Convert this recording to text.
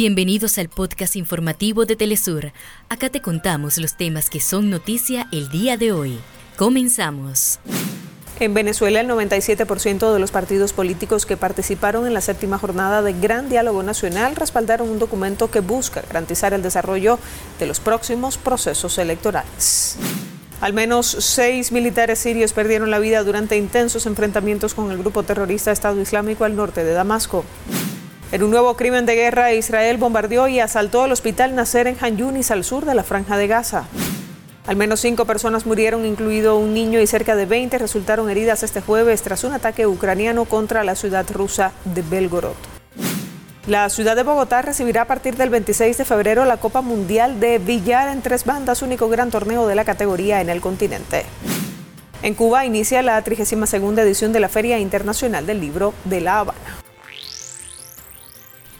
Bienvenidos al podcast informativo de Telesur. Acá te contamos los temas que son noticia el día de hoy. Comenzamos. En Venezuela, el 97% de los partidos políticos que participaron en la séptima jornada de Gran Diálogo Nacional respaldaron un documento que busca garantizar el desarrollo de los próximos procesos electorales. Al menos seis militares sirios perdieron la vida durante intensos enfrentamientos con el grupo terrorista Estado Islámico al norte de Damasco. En un nuevo crimen de guerra, Israel bombardeó y asaltó el hospital Nasser en Han Yunis, al sur de la Franja de Gaza. Al menos cinco personas murieron, incluido un niño, y cerca de 20 resultaron heridas este jueves tras un ataque ucraniano contra la ciudad rusa de Belgorod. La ciudad de Bogotá recibirá a partir del 26 de febrero la Copa Mundial de Billar en tres bandas, único gran torneo de la categoría en el continente. En Cuba inicia la 32 edición de la Feria Internacional del Libro de La Habana.